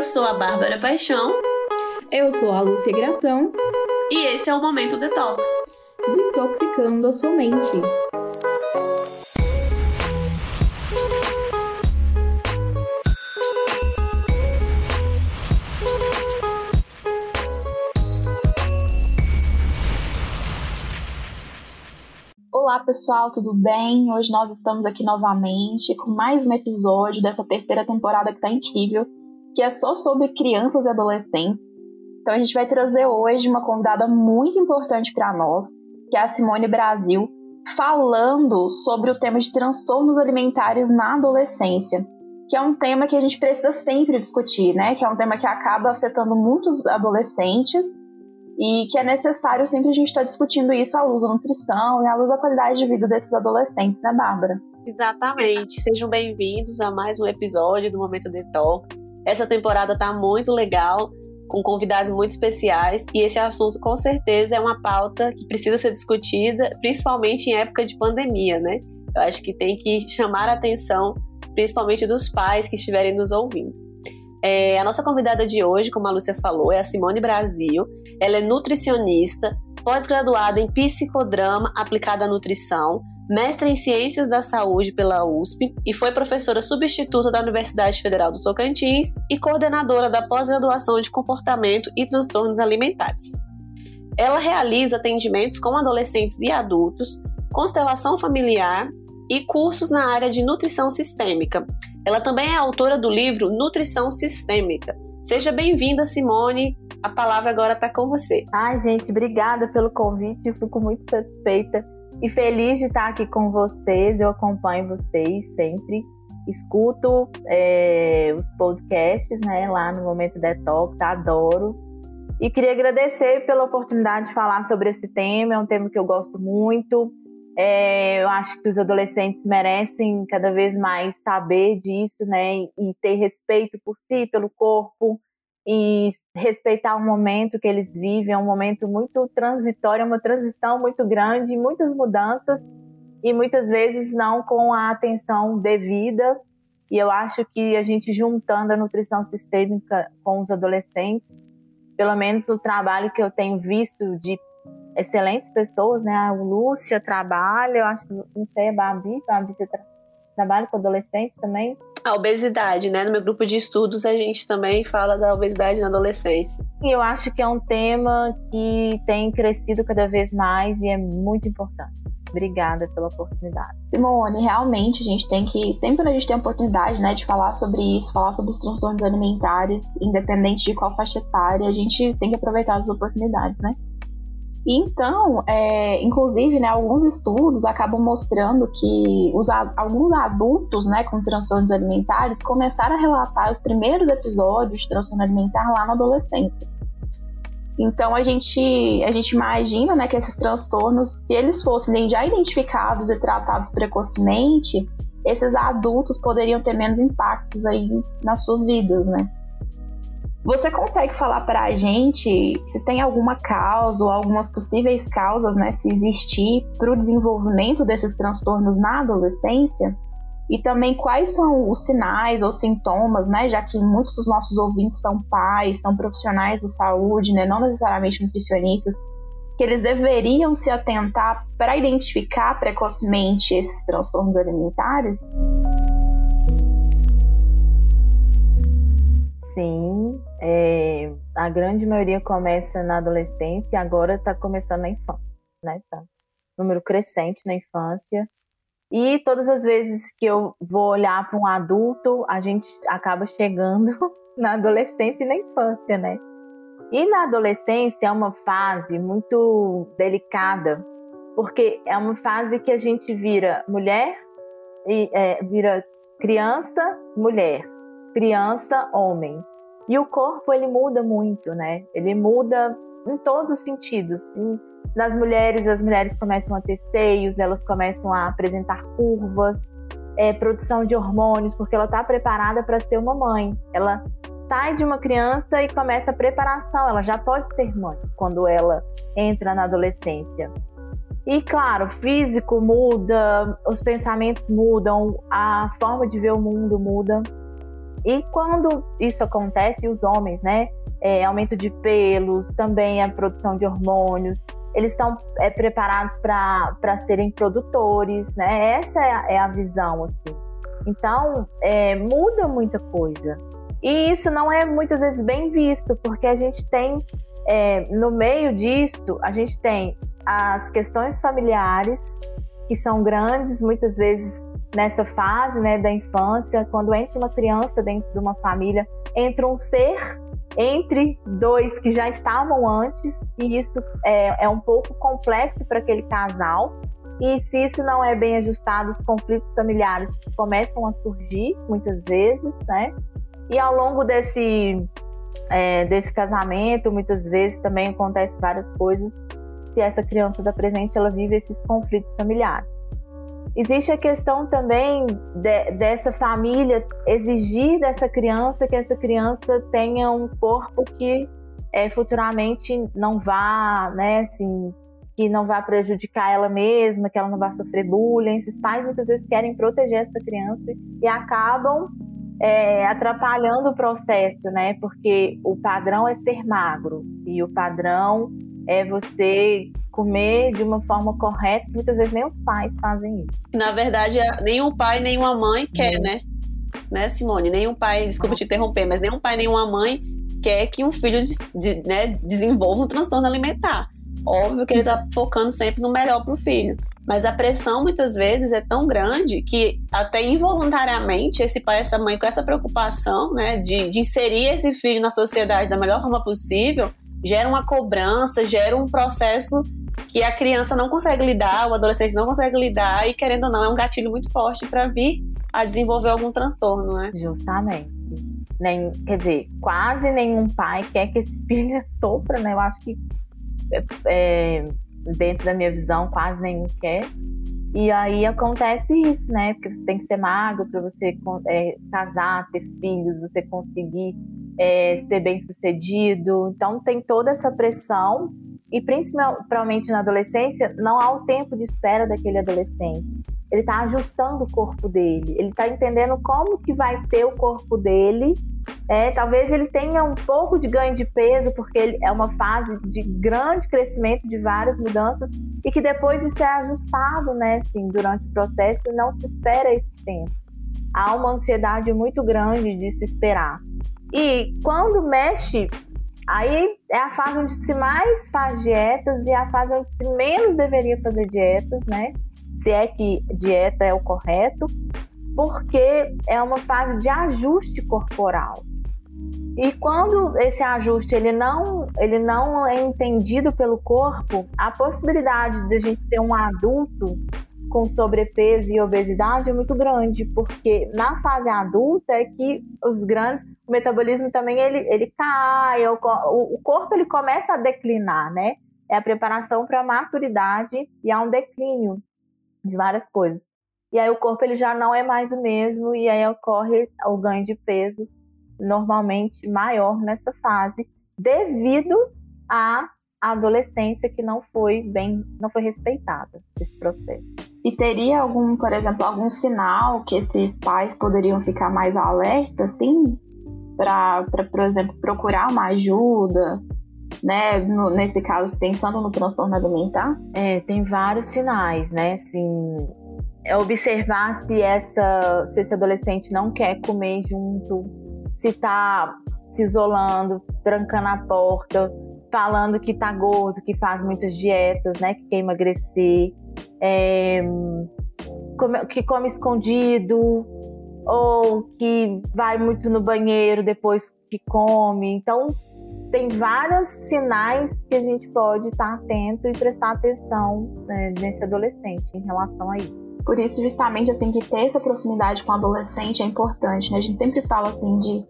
Eu sou a Bárbara Paixão. Eu sou a Lúcia Gratão. E esse é o Momento Detox desintoxicando a sua mente. Olá pessoal, tudo bem? Hoje nós estamos aqui novamente com mais um episódio dessa terceira temporada que tá incrível, que é só sobre crianças e adolescentes. Então a gente vai trazer hoje uma convidada muito importante para nós, que é a Simone Brasil, falando sobre o tema de transtornos alimentares na adolescência, que é um tema que a gente precisa sempre discutir, né? Que é um tema que acaba afetando muitos adolescentes e que é necessário sempre a gente estar tá discutindo isso à luz da nutrição e à luz da qualidade de vida desses adolescentes, né, Bárbara? Exatamente. Sejam bem-vindos a mais um episódio do Momento Detox. Essa temporada tá muito legal com convidados muito especiais e esse assunto com certeza é uma pauta que precisa ser discutida, principalmente em época de pandemia, né? Eu acho que tem que chamar a atenção, principalmente dos pais que estiverem nos ouvindo. É, a nossa convidada de hoje, como a Lúcia falou, é a Simone Brasil. Ela é nutricionista, pós-graduada em psicodrama aplicada à nutrição, mestre em Ciências da Saúde pela USP e foi professora substituta da Universidade Federal do Tocantins e coordenadora da pós-graduação de Comportamento e Transtornos Alimentares. Ela realiza atendimentos com adolescentes e adultos, constelação familiar e cursos na área de nutrição sistêmica. Ela também é autora do livro Nutrição Sistêmica. Seja bem-vinda, Simone. A palavra agora está com você. Ai, gente, obrigada pelo convite. Fico muito satisfeita e feliz de estar aqui com vocês. Eu acompanho vocês sempre. Escuto é, os podcasts né, lá no Momento Detox, adoro. E queria agradecer pela oportunidade de falar sobre esse tema. É um tema que eu gosto muito. É, eu acho que os adolescentes merecem cada vez mais saber disso, né? E ter respeito por si, pelo corpo, e respeitar o momento que eles vivem, é um momento muito transitório, é uma transição muito grande, muitas mudanças e muitas vezes não com a atenção devida. E eu acho que a gente juntando a nutrição sistêmica com os adolescentes, pelo menos no trabalho que eu tenho visto de excelentes pessoas, né? A Lúcia trabalha, eu acho que não sei, a Babi, a Babi tra trabalha com adolescentes também a obesidade, né? No meu grupo de estudos a gente também fala da obesidade na adolescência. E eu acho que é um tema que tem crescido cada vez mais e é muito importante. Obrigada pela oportunidade. Simone, realmente a gente tem que, sempre quando a gente tem a oportunidade, né, de falar sobre isso, falar sobre os transtornos alimentares, independente de qual faixa etária, a gente tem que aproveitar as oportunidades, né? Então, é, inclusive, né, alguns estudos acabam mostrando que os, alguns adultos né, com transtornos alimentares começaram a relatar os primeiros episódios de transtorno alimentar lá na adolescência. Então a gente, a gente imagina né, que esses transtornos, se eles fossem já identificados e tratados precocemente, esses adultos poderiam ter menos impactos aí nas suas vidas, né? Você consegue falar para a gente se tem alguma causa ou algumas possíveis causas, né, se existir, para o desenvolvimento desses transtornos na adolescência? E também quais são os sinais ou sintomas, né, já que muitos dos nossos ouvintes são pais, são profissionais de saúde, né, não necessariamente nutricionistas, que eles deveriam se atentar para identificar precocemente esses transtornos alimentares? Sim, é, a grande maioria começa na adolescência e agora está começando na infância, né? Tá. Número crescente na infância. E todas as vezes que eu vou olhar para um adulto, a gente acaba chegando na adolescência e na infância, né? E na adolescência é uma fase muito delicada, porque é uma fase que a gente vira mulher e é, vira criança, mulher, criança, homem. E o corpo ele muda muito, né? Ele muda em todos os sentidos. nas mulheres, as mulheres começam a ter seios, elas começam a apresentar curvas, é, produção de hormônios, porque ela está preparada para ser uma mãe. Ela sai de uma criança e começa a preparação. Ela já pode ser mãe quando ela entra na adolescência. E claro, o físico muda, os pensamentos mudam, a forma de ver o mundo muda. E quando isso acontece, os homens, né? É, aumento de pelos, também a produção de hormônios, eles estão é, preparados para serem produtores, né? Essa é a, é a visão, assim. Então, é, muda muita coisa. E isso não é muitas vezes bem visto, porque a gente tem, é, no meio disso, a gente tem as questões familiares, que são grandes, muitas vezes nessa fase né, da infância, quando entra uma criança dentro de uma família, entra um ser entre dois que já estavam antes, e isso é, é um pouco complexo para aquele casal. E se isso não é bem ajustado, os conflitos familiares começam a surgir muitas vezes, né? E ao longo desse, é, desse casamento, muitas vezes também acontece várias coisas. Se essa criança está presente, ela vive esses conflitos familiares. Existe a questão também de, dessa família exigir dessa criança que essa criança tenha um corpo que é, futuramente não vá, né, assim, que não vá prejudicar ela mesma, que ela não vá sofrer bullying. Esses pais muitas vezes querem proteger essa criança e acabam é, atrapalhando o processo, né? Porque o padrão é ser magro e o padrão é você comer de uma forma correta. Muitas vezes nem os pais fazem isso. Na verdade, é, nenhum pai, nenhuma mãe quer, né? Né, Simone? Nenhum pai, desculpa te interromper, mas nenhum pai, nenhuma mãe quer que um filho de, de, né, desenvolva um transtorno alimentar. Óbvio que ele está focando sempre no melhor para o filho. Mas a pressão muitas vezes é tão grande que até involuntariamente esse pai e essa mãe com essa preocupação, né, de, de inserir esse filho na sociedade da melhor forma possível, gera uma cobrança, gera um processo que a criança não consegue lidar, o adolescente não consegue lidar e querendo ou não é um gatilho muito forte para vir a desenvolver algum transtorno, né? Justamente. Nem, quer dizer, quase nenhum pai quer que esse filho sofra, né? Eu acho que é, dentro da minha visão quase nenhum quer. E aí acontece isso, né? Porque você tem que ser magro para você é, casar, ter filhos, você conseguir é, ser bem sucedido. Então tem toda essa pressão e principalmente na adolescência não há o tempo de espera daquele adolescente. Ele está ajustando o corpo dele, ele está entendendo como que vai ser o corpo dele. É, talvez ele tenha um pouco de ganho de peso, porque ele é uma fase de grande crescimento, de várias mudanças, e que depois isso é ajustado, né, assim, durante o processo, não se espera esse tempo. Há uma ansiedade muito grande de se esperar. E quando mexe Aí é a fase onde se mais faz dietas e é a fase onde se menos deveria fazer dietas, né? Se é que dieta é o correto, porque é uma fase de ajuste corporal. E quando esse ajuste ele não, ele não é entendido pelo corpo, a possibilidade de a gente ter um adulto com sobrepeso e obesidade é muito grande, porque na fase adulta é que os grandes, o metabolismo também ele, ele cai, o, o corpo ele começa a declinar, né? É a preparação para a maturidade e há um declínio de várias coisas. E aí o corpo ele já não é mais o mesmo e aí ocorre o ganho de peso normalmente maior nessa fase devido à adolescência que não foi bem, não foi respeitada esse processo. E teria algum, por exemplo, algum sinal que esses pais poderiam ficar mais alertas, assim, para, por exemplo, procurar uma ajuda, né? No, nesse caso, pensando no transtorno alimentar? É, tem vários sinais, né? Assim, é observar se essa, se esse adolescente não quer comer junto, se está se isolando, trancando a porta, falando que tá gordo, que faz muitas dietas, né? Que quer emagrecer é, que come escondido ou que vai muito no banheiro depois que come. Então, tem vários sinais que a gente pode estar atento e prestar atenção né, nesse adolescente em relação a isso. Por isso, justamente, assim, que ter essa proximidade com o adolescente é importante, né? A gente sempre fala, assim, de,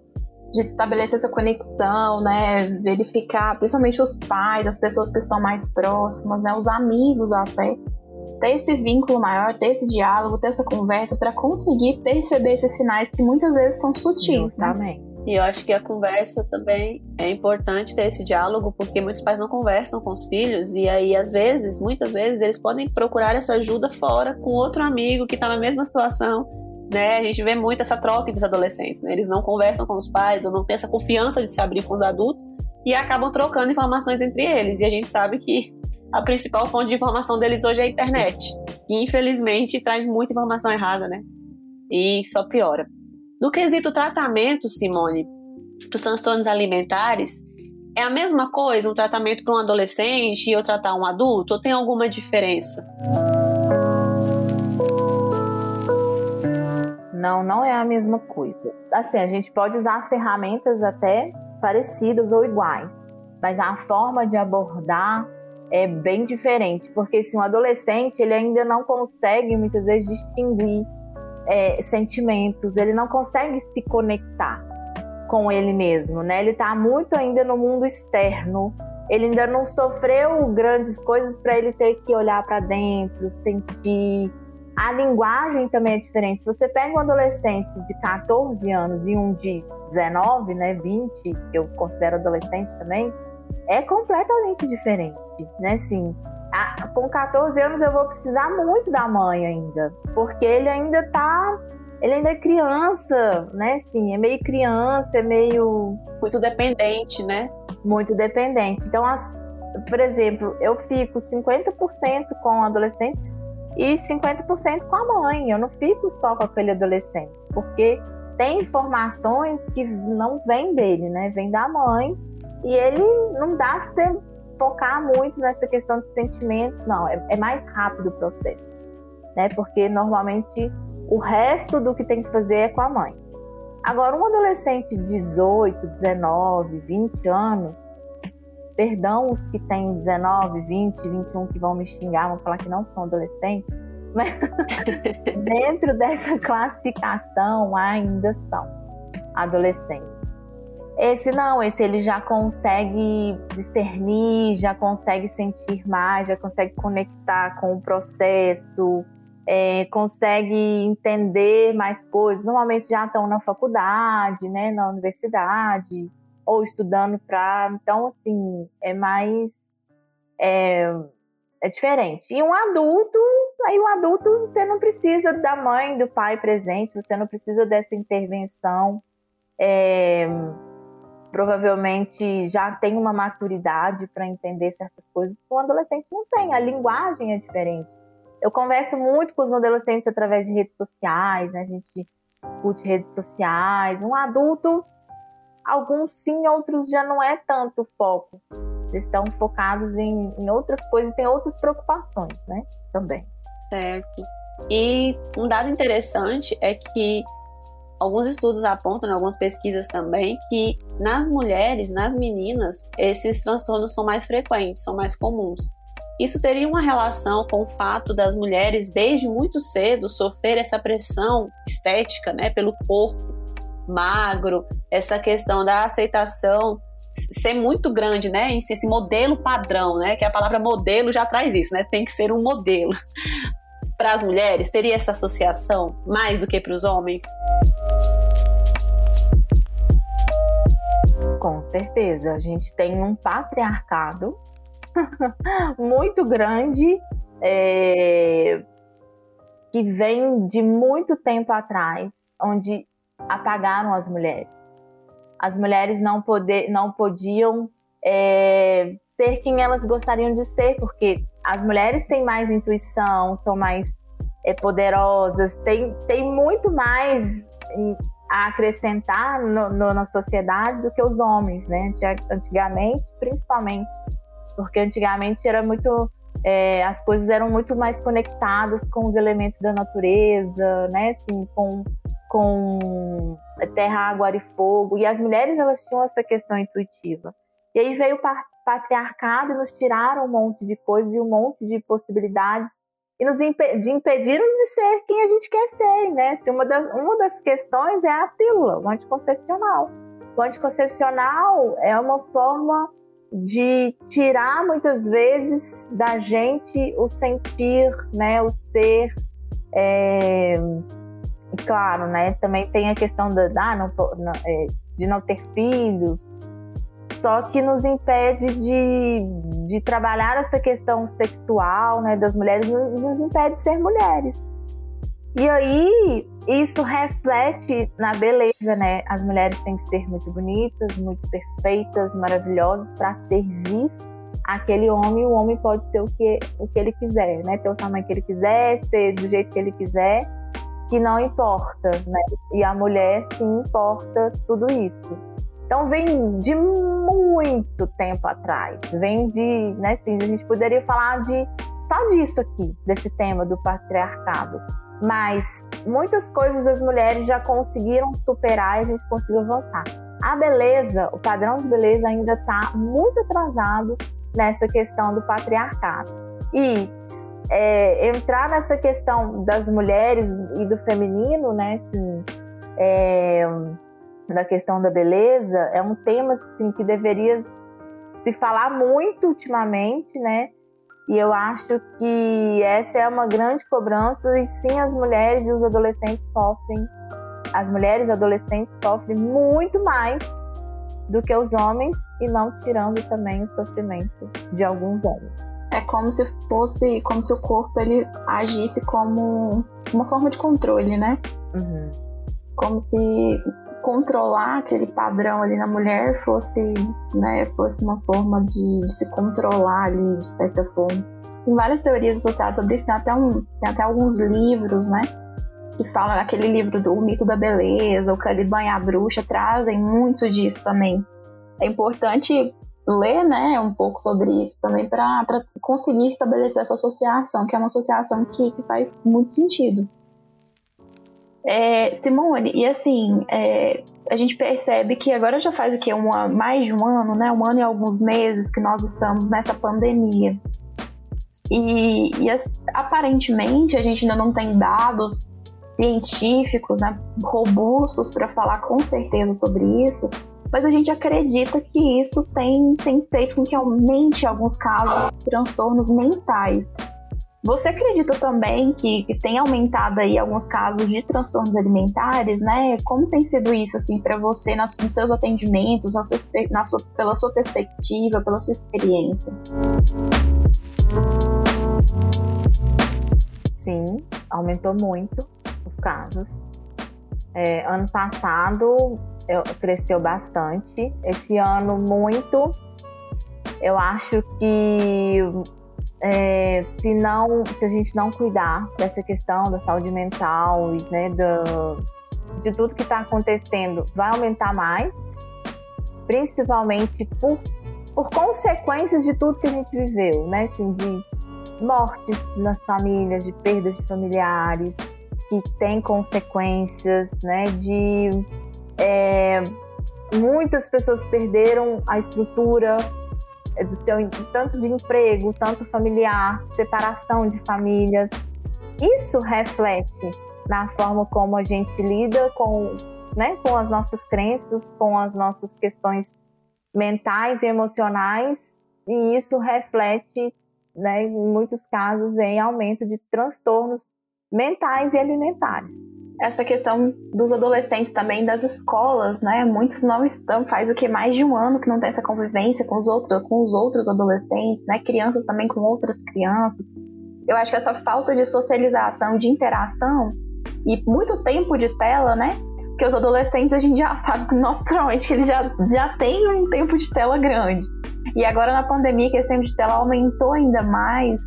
de estabelecer essa conexão, né? Verificar, principalmente os pais, as pessoas que estão mais próximas, né? Os amigos até, ter esse vínculo maior, ter esse diálogo, ter essa conversa para conseguir perceber esses sinais que muitas vezes são sutis, né? E eu acho que a conversa também é importante ter esse diálogo, porque muitos pais não conversam com os filhos, e aí, às vezes, muitas vezes, eles podem procurar essa ajuda fora com outro amigo que está na mesma situação. né? A gente vê muito essa troca dos adolescentes, né? Eles não conversam com os pais ou não têm essa confiança de se abrir com os adultos e acabam trocando informações entre eles. E a gente sabe que a principal fonte de informação deles hoje é a internet, que infelizmente traz muita informação errada, né? E só piora. No quesito tratamento, Simone, para os transtornos alimentares, é a mesma coisa um tratamento para um adolescente e eu tratar um adulto? Ou tem alguma diferença? Não, não é a mesma coisa. Assim, a gente pode usar ferramentas até parecidas ou iguais, mas a forma de abordar é bem diferente, porque se um adolescente ele ainda não consegue muitas vezes distinguir é, sentimentos, ele não consegue se conectar com ele mesmo, né? Ele está muito ainda no mundo externo, ele ainda não sofreu grandes coisas para ele ter que olhar para dentro, sentir. A linguagem também é diferente. Você pega um adolescente de 14 anos e um de 19, né, 20, que eu considero adolescente também, é completamente diferente, né? Assim, a, com 14 anos eu vou precisar muito da mãe ainda, porque ele ainda tá, ele ainda é criança, né? Assim, é meio criança, é meio muito dependente, né? Muito dependente. Então, as, por exemplo, eu fico 50% com adolescentes e 50% com a mãe. Eu não fico só com aquele adolescente, porque tem informações que não vêm dele, né? Vem da mãe e ele não dá para você focar muito nessa questão de sentimentos, não. É, é mais rápido o processo, né? Porque normalmente o resto do que tem que fazer é com a mãe. Agora, um adolescente de 18, 19, 20 anos, perdão os que têm 19, 20, 21 que vão me xingar, vão falar que não são adolescentes, mas dentro dessa classificação ainda são adolescentes. Esse não, esse ele já consegue discernir, já consegue sentir mais, já consegue conectar com o processo, é, consegue entender mais coisas. Normalmente já estão na faculdade, né, na universidade, ou estudando para. Então, assim, é mais. É, é diferente. E um adulto, aí o adulto, você não precisa da mãe, do pai presente, você não precisa dessa intervenção. É, provavelmente já tem uma maturidade para entender certas coisas que o adolescente não tem. A linguagem é diferente. Eu converso muito com os adolescentes através de redes sociais, né? a gente discute redes sociais. Um adulto, alguns sim, outros já não é tanto foco. Eles estão focados em, em outras coisas, têm outras preocupações, né? Também. Certo. E um dado interessante é que alguns estudos apontam, né, algumas pesquisas também, que nas mulheres, nas meninas, esses transtornos são mais frequentes, são mais comuns. Isso teria uma relação com o fato das mulheres, desde muito cedo, sofrer essa pressão estética, né, pelo corpo magro, essa questão da aceitação ser muito grande, né, esse modelo padrão, né, que a palavra modelo já traz isso, né, tem que ser um modelo. Para as mulheres, teria essa associação mais do que para os homens? Com certeza, a gente tem um patriarcado muito grande é, que vem de muito tempo atrás, onde apagaram as mulheres. As mulheres não, poder, não podiam é, ser quem elas gostariam de ser, porque as mulheres têm mais intuição, são mais é, poderosas, têm, têm muito mais a acrescentar no, no, na sociedade do que os homens, né? Antigamente, principalmente, porque antigamente era muito é, as coisas eram muito mais conectadas com os elementos da natureza, né? Assim, com, com terra, água, e fogo. E as mulheres elas tinham essa questão intuitiva. E aí veio o patriarcado e nos tiraram um monte de coisas e um monte de possibilidades e nos imp de impediram de ser quem a gente quer ser, né? Se uma, das, uma das questões é a pílula, o anticoncepcional. O anticoncepcional é uma forma de tirar muitas vezes da gente o sentir, né, o ser. É, e claro, né, também tem a questão da, não, não, é, de não ter filhos, só que nos impede de, de trabalhar essa questão sexual né, das mulheres, nos impede de ser mulheres. E aí, isso reflete na beleza, né? As mulheres têm que ser muito bonitas, muito perfeitas, maravilhosas para servir aquele homem. O homem pode ser o que, o que ele quiser, né? Ter o tamanho que ele quiser, ser do jeito que ele quiser, que não importa, né? E a mulher sim importa tudo isso. Então vem de muito tempo atrás, vem de, né? Assim, a gente poderia falar de só disso aqui, desse tema do patriarcado mas muitas coisas as mulheres já conseguiram superar e a gente conseguiu avançar. A beleza, o padrão de beleza ainda está muito atrasado nessa questão do patriarcado. E é, entrar nessa questão das mulheres e do feminino, né, assim, é, da questão da beleza, é um tema assim, que deveria se falar muito ultimamente, né? E eu acho que essa é uma grande cobrança e sim as mulheres e os adolescentes sofrem. As mulheres e adolescentes sofrem muito mais do que os homens e não tirando também o sofrimento de alguns homens. É como se fosse, como se o corpo ele agisse como uma forma de controle, né? Uhum. Como se controlar aquele padrão ali na mulher fosse, né, fosse uma forma de, de, se controlar ali, de certa forma. Tem várias teorias associadas sobre isso, tem até, um, tem até alguns livros, né, que falam naquele livro do Mito da Beleza, o Caliban e a Bruxa, trazem muito disso também. É importante ler, né, um pouco sobre isso também para conseguir estabelecer essa associação, que é uma associação que, que faz muito sentido. É, Simone, e assim, é, a gente percebe que agora já faz o que? Um, mais de um ano, né? Um ano e alguns meses que nós estamos nessa pandemia. E, e aparentemente a gente ainda não tem dados científicos né, robustos para falar com certeza sobre isso, mas a gente acredita que isso tem, tem feito com que aumente, alguns casos, transtornos mentais. Você acredita também que, que tem aumentado aí alguns casos de transtornos alimentares, né? Como tem sido isso assim para você nas, nos seus atendimentos, na sua, na sua, pela sua perspectiva, pela sua experiência? Sim, aumentou muito os casos. É, ano passado eu, cresceu bastante. Esse ano muito. Eu acho que é, se não, se a gente não cuidar dessa questão da saúde mental e né, do, de tudo que está acontecendo, vai aumentar mais, principalmente por, por consequências de tudo que a gente viveu, né? Assim, de mortes nas famílias, de perdas de familiares, que tem consequências, né? De é, muitas pessoas perderam a estrutura do seu tanto de emprego, tanto familiar, separação de famílias. Isso reflete na forma como a gente lida com, né, com as nossas crenças, com as nossas questões mentais e emocionais, e isso reflete, né, em muitos casos, em aumento de transtornos mentais e alimentares essa questão dos adolescentes também, das escolas, né? Muitos não estão, faz o que mais de um ano que não tem essa convivência com os outros, com os outros adolescentes, né? Crianças também com outras crianças. Eu acho que essa falta de socialização, de interação e muito tempo de tela, né? Porque os adolescentes a gente já sabe naturalmente que eles já, já têm um tempo de tela grande. E agora na pandemia que esse tempo de tela aumentou ainda mais,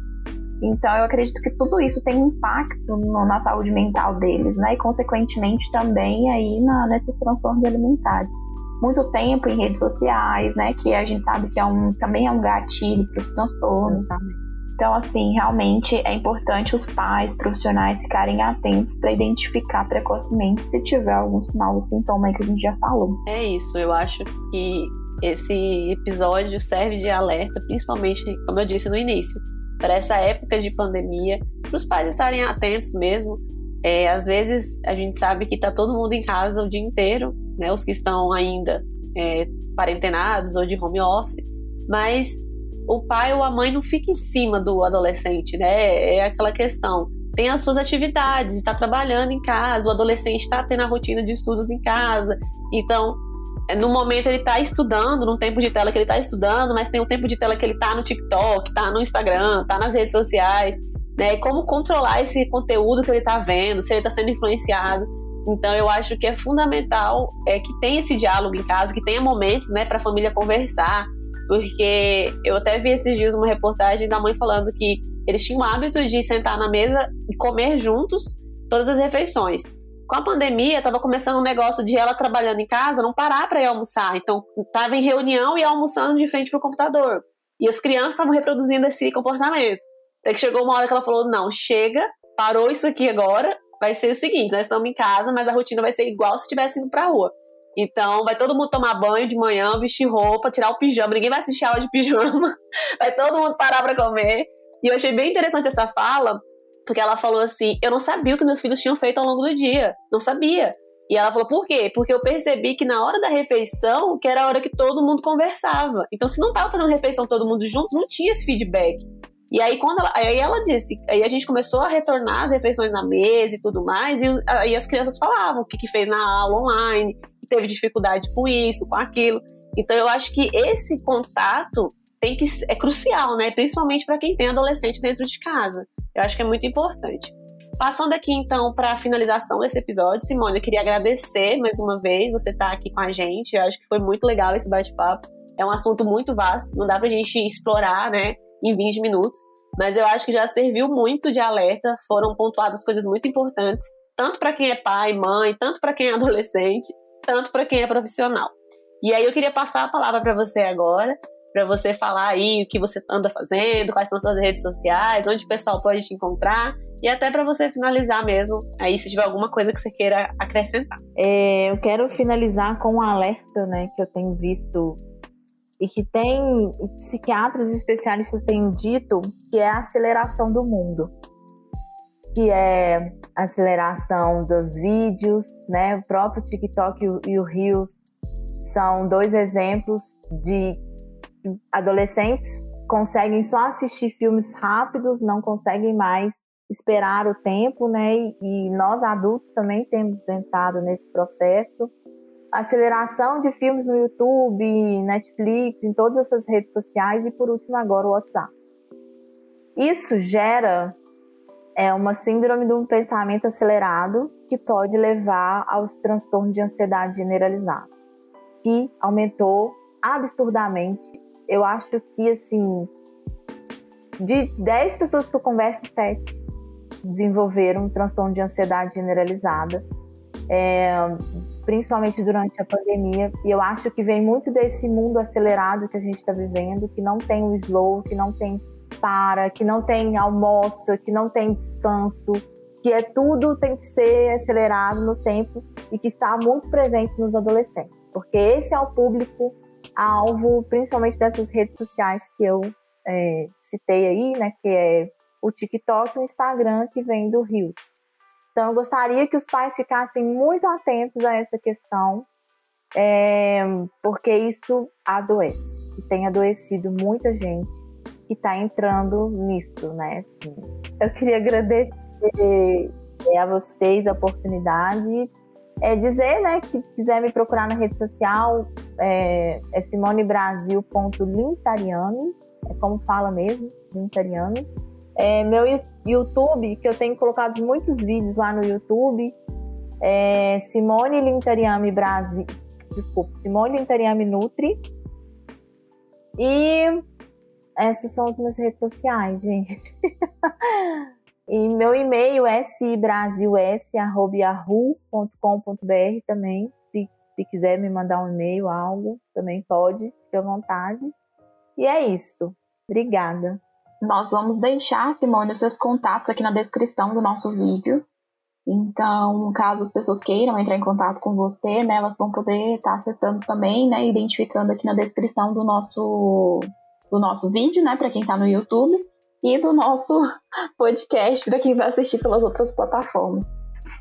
então, eu acredito que tudo isso tem impacto no, na saúde mental deles, né? E, consequentemente, também aí na, nesses transtornos alimentares. Muito tempo em redes sociais, né? Que a gente sabe que é um, também é um gatilho para os transtornos. Então, assim, realmente é importante os pais, profissionais ficarem atentos para identificar precocemente se tiver algum sinal ou sintoma aí que a gente já falou. É isso, eu acho que esse episódio serve de alerta, principalmente, como eu disse no início, para essa época de pandemia, para os pais estarem atentos mesmo. É, às vezes a gente sabe que está todo mundo em casa o dia inteiro, né? Os que estão ainda é, quarentenados ou de home office, mas o pai ou a mãe não fica em cima do adolescente, né? É aquela questão. Tem as suas atividades, está trabalhando em casa, o adolescente está tendo a rotina de estudos em casa, então no momento ele está estudando, num tempo de tela que ele está estudando, mas tem um tempo de tela que ele está no TikTok, está no Instagram, está nas redes sociais. né? Como controlar esse conteúdo que ele está vendo, se ele está sendo influenciado. Então eu acho que é fundamental é que tenha esse diálogo em casa, que tenha momentos, né, para a família conversar, porque eu até vi esses dias uma reportagem da mãe falando que eles tinham o hábito de sentar na mesa e comer juntos todas as refeições. Com a pandemia, estava começando um negócio de ela trabalhando em casa não parar para ir almoçar. Então, estava em reunião e almoçando de frente para o computador. E as crianças estavam reproduzindo esse comportamento. Até que chegou uma hora que ela falou: não, chega, parou isso aqui agora. Vai ser o seguinte: nós estamos em casa, mas a rotina vai ser igual se estivesse indo para rua. Então, vai todo mundo tomar banho de manhã, vestir roupa, tirar o pijama. Ninguém vai assistir aula de pijama. Vai todo mundo parar para comer. E eu achei bem interessante essa fala, porque ela falou assim: eu não sabia o que meus filhos tinham feito ao longo do dia. Não sabia. E ela falou: por quê? Porque eu percebi que na hora da refeição, que era a hora que todo mundo conversava. Então, se não estava fazendo refeição todo mundo junto, não tinha esse feedback. E aí, quando ela, aí ela disse, aí a gente começou a retornar as refeições na mesa e tudo mais, e aí as crianças falavam o que, que fez na aula online, que teve dificuldade com isso, com aquilo. Então, eu acho que esse contato tem que é crucial, né? Principalmente para quem tem adolescente dentro de casa. Eu acho que é muito importante. Passando aqui então para a finalização desse episódio, Simone, eu queria agradecer mais uma vez você estar tá aqui com a gente. Eu acho que foi muito legal esse bate-papo. É um assunto muito vasto, não dá para a gente explorar, né, em 20 minutos, mas eu acho que já serviu muito de alerta. Foram pontuadas coisas muito importantes, tanto para quem é pai, mãe, tanto para quem é adolescente, tanto para quem é profissional. E aí eu queria passar a palavra para você agora para você falar aí o que você anda fazendo, quais são as suas redes sociais, onde o pessoal pode te encontrar e até para você finalizar mesmo, aí se tiver alguma coisa que você queira acrescentar. É, eu quero finalizar com um alerta, né, que eu tenho visto e que tem psiquiatras e especialistas têm dito que é a aceleração do mundo, que é a aceleração dos vídeos, né, o próprio TikTok e o Reels são dois exemplos de adolescentes conseguem só assistir filmes rápidos, não conseguem mais esperar o tempo, né? E nós adultos também temos entrado nesse processo. Aceleração de filmes no YouTube, Netflix, em todas essas redes sociais e por último agora o WhatsApp. Isso gera é uma síndrome do pensamento acelerado que pode levar aos transtornos de ansiedade generalizada, que aumentou absurdamente eu acho que, assim, de 10 pessoas que eu converso, 7 desenvolveram um transtorno de ansiedade generalizada, é, principalmente durante a pandemia. E eu acho que vem muito desse mundo acelerado que a gente está vivendo, que não tem o slow, que não tem para, que não tem almoço, que não tem descanso, que é tudo tem que ser acelerado no tempo e que está muito presente nos adolescentes, porque esse é o público alvo, principalmente dessas redes sociais que eu é, citei aí, né, que é o TikTok e o Instagram, que vem do Rio. Então, eu gostaria que os pais ficassem muito atentos a essa questão, é, porque isso adoece, e tem adoecido muita gente que está entrando nisso, né? Assim, eu queria agradecer é, a vocês a oportunidade é dizer, né, que quiser me procurar na rede social, é, é é como fala mesmo, Lintariani. É, meu YouTube, que eu tenho colocado muitos vídeos lá no YouTube, é Simone Lintariami Brasil, desculpa, Simone Lintariami Nutri. E essas são as minhas redes sociais, gente. E meu e-mail é sbrasil.com.br também. Se, se quiser me mandar um e-mail, algo, também pode, fique à vontade. E é isso. Obrigada. Nós vamos deixar, Simone, os seus contatos aqui na descrição do nosso vídeo. Então, caso as pessoas queiram entrar em contato com você, né, elas vão poder estar acessando também, né, identificando aqui na descrição do nosso do nosso vídeo, né, para quem está no YouTube e do nosso podcast para quem vai assistir pelas outras plataformas.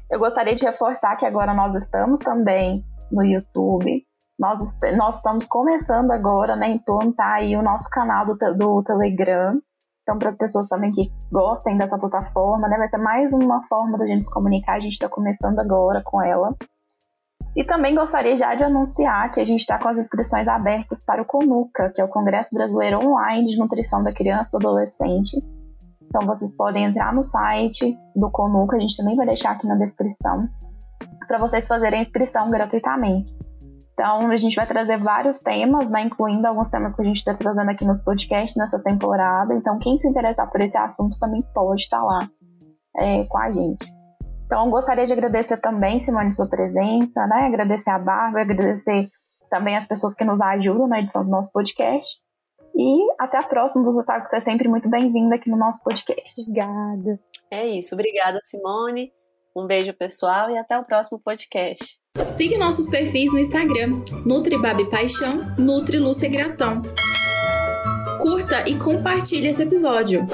Eu gostaria de reforçar que agora nós estamos também no YouTube. Nós, nós estamos começando agora né, implantar aí o nosso canal do, do Telegram. Então, para as pessoas também que gostem dessa plataforma, né, vai ser mais uma forma da gente se comunicar. A gente está começando agora com ela. E também gostaria já de anunciar que a gente está com as inscrições abertas para o CONUCA, que é o Congresso Brasileiro Online de Nutrição da Criança e do Adolescente. Então vocês podem entrar no site do Conuca, a gente também vai deixar aqui na descrição, para vocês fazerem a inscrição gratuitamente. Então a gente vai trazer vários temas, né, incluindo alguns temas que a gente está trazendo aqui nos podcasts nessa temporada. Então quem se interessar por esse assunto também pode estar tá lá é, com a gente. Então gostaria de agradecer também, Simone, sua presença, né? Agradecer a Bárbara, agradecer também as pessoas que nos ajudam na edição do nosso podcast. E até a próxima. Você sabe que você é sempre muito bem-vinda aqui no nosso podcast. Obrigada. É isso. Obrigada, Simone. Um beijo, pessoal, e até o próximo podcast. Siga nossos perfis no Instagram, Nutribabi Paixão, Nutri Lúcia Gratão. Curta e compartilhe esse episódio.